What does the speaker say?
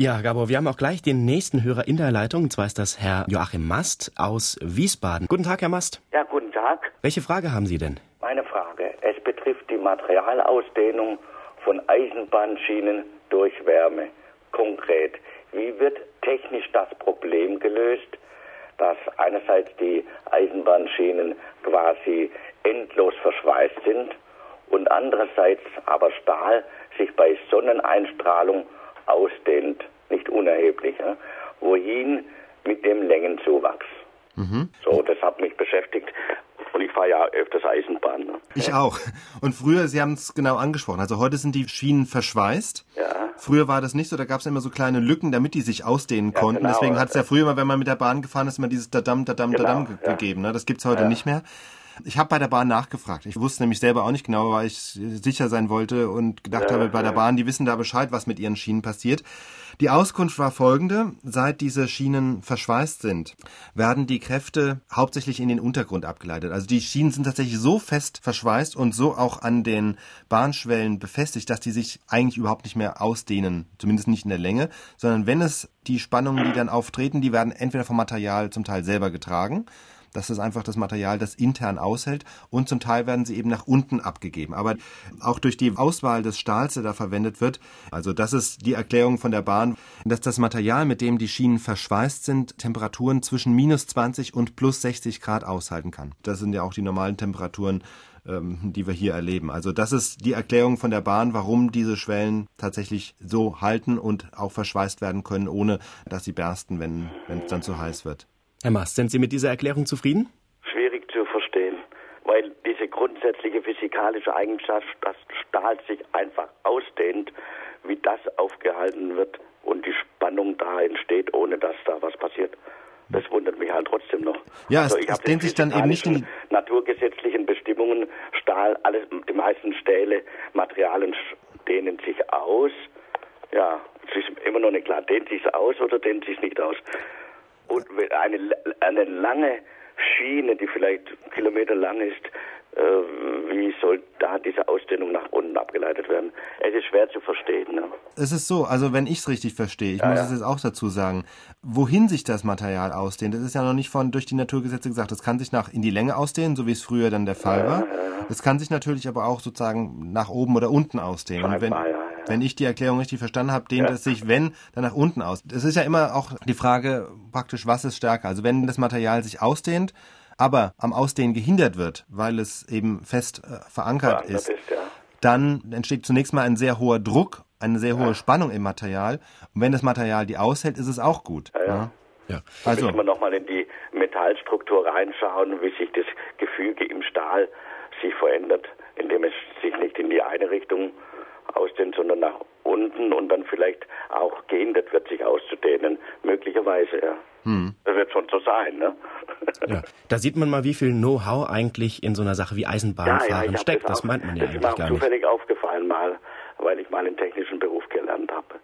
Ja, Gabor, wir haben auch gleich den nächsten Hörer in der Leitung. Und zwar ist das Herr Joachim Mast aus Wiesbaden. Guten Tag, Herr Mast. Ja, guten Tag. Welche Frage haben Sie denn? Meine Frage, es betrifft die Materialausdehnung von Eisenbahnschienen durch Wärme. Konkret, wie wird technisch das Problem gelöst, dass einerseits die Eisenbahnschienen quasi endlos verschweißt sind und andererseits aber Stahl sich bei Sonneneinstrahlung ausdehnt, nicht unerheblich. Ja? Wohin mit dem Längenzuwachs? Mhm. So, das hat mich beschäftigt. Und ich fahre ja öfters Eisenbahn. Ne? Ich auch. Und früher, Sie haben es genau angesprochen, also heute sind die Schienen verschweißt. Ja. Früher war das nicht so, da gab es immer so kleine Lücken, damit die sich ausdehnen ja, konnten. Genau. Deswegen hat es ja früher immer, wenn man mit der Bahn gefahren ist, immer dieses Dadam, Dadam, genau, Dadam ja. gegeben. Ne? Das gibt's heute ja. nicht mehr. Ich habe bei der Bahn nachgefragt. Ich wusste nämlich selber auch nicht genau, weil ich sicher sein wollte und gedacht ja, habe, bei der Bahn, die wissen da Bescheid, was mit ihren Schienen passiert. Die Auskunft war folgende. Seit diese Schienen verschweißt sind, werden die Kräfte hauptsächlich in den Untergrund abgeleitet. Also die Schienen sind tatsächlich so fest verschweißt und so auch an den Bahnschwellen befestigt, dass die sich eigentlich überhaupt nicht mehr ausdehnen. Zumindest nicht in der Länge, sondern wenn es die Spannungen, die dann auftreten, die werden entweder vom Material zum Teil selber getragen das ist einfach das Material, das intern aushält und zum Teil werden sie eben nach unten abgegeben. Aber auch durch die Auswahl des Stahls, der da verwendet wird, also das ist die Erklärung von der Bahn, dass das Material, mit dem die Schienen verschweißt sind, Temperaturen zwischen minus 20 und plus 60 Grad aushalten kann. Das sind ja auch die normalen Temperaturen, ähm, die wir hier erleben. Also das ist die Erklärung von der Bahn, warum diese Schwellen tatsächlich so halten und auch verschweißt werden können, ohne dass sie bersten, wenn es dann zu heiß wird. Herr Mast, sind Sie mit dieser Erklärung zufrieden? Schwierig zu verstehen, weil diese grundsätzliche physikalische Eigenschaft, dass Stahl sich einfach ausdehnt, wie das aufgehalten wird und die Spannung da entsteht, ohne dass da was passiert. Das wundert mich halt trotzdem noch. Ja, also es, es dehnt sich dann eben nicht in die naturgesetzlichen Bestimmungen, Stahl, alles, die meisten Stähle, Materialien dehnen sich aus. Ja, es ist immer noch nicht klar, dehnt sich aus oder dehnt sich nicht aus. Und eine, eine lange Schiene, die vielleicht Kilometer lang ist, äh, wie soll da diese Ausdehnung nach unten abgeleitet werden? Es ist schwer zu verstehen. Ne? Es ist so, also wenn ich es richtig verstehe, ich ja, muss ja. es jetzt auch dazu sagen, wohin sich das Material ausdehnt, das ist ja noch nicht von durch die Naturgesetze gesagt. Das kann sich nach in die Länge ausdehnen, so wie es früher dann der Fall ja, war. Es kann sich natürlich aber auch sozusagen nach oben oder unten ausdehnen. Und wenn, wenn ich die Erklärung richtig verstanden habe, dehnt es sich, wenn, dann nach unten aus. Es ist ja immer auch die Frage praktisch, was ist stärker? Also wenn das Material sich ausdehnt, aber am Ausdehnen gehindert wird, weil es eben fest äh, verankert ja, ist, ist ja. dann entsteht zunächst mal ein sehr hoher Druck, eine sehr hohe ja. Spannung im Material. Und wenn das Material die aushält, ist es auch gut. Ja, ja. Also müssen wir nochmal in die Metallstruktur reinschauen, wie sich das Gefüge im Stahl sich verändert, indem es sich nicht in die eine Richtung ausdehnt, sondern nach unten und dann vielleicht auch gehindert wird, sich auszudehnen, möglicherweise, ja. Hm. Das wird schon so sein, ne? Ja, da sieht man mal, wie viel Know-how eigentlich in so einer Sache wie Eisenbahnfahren ja, ja, steckt. Das, auch, das, meint man ja eigentlich gar nicht. Das ist mir zufällig aufgefallen mal, weil ich mal einen technischen Beruf gelernt habe.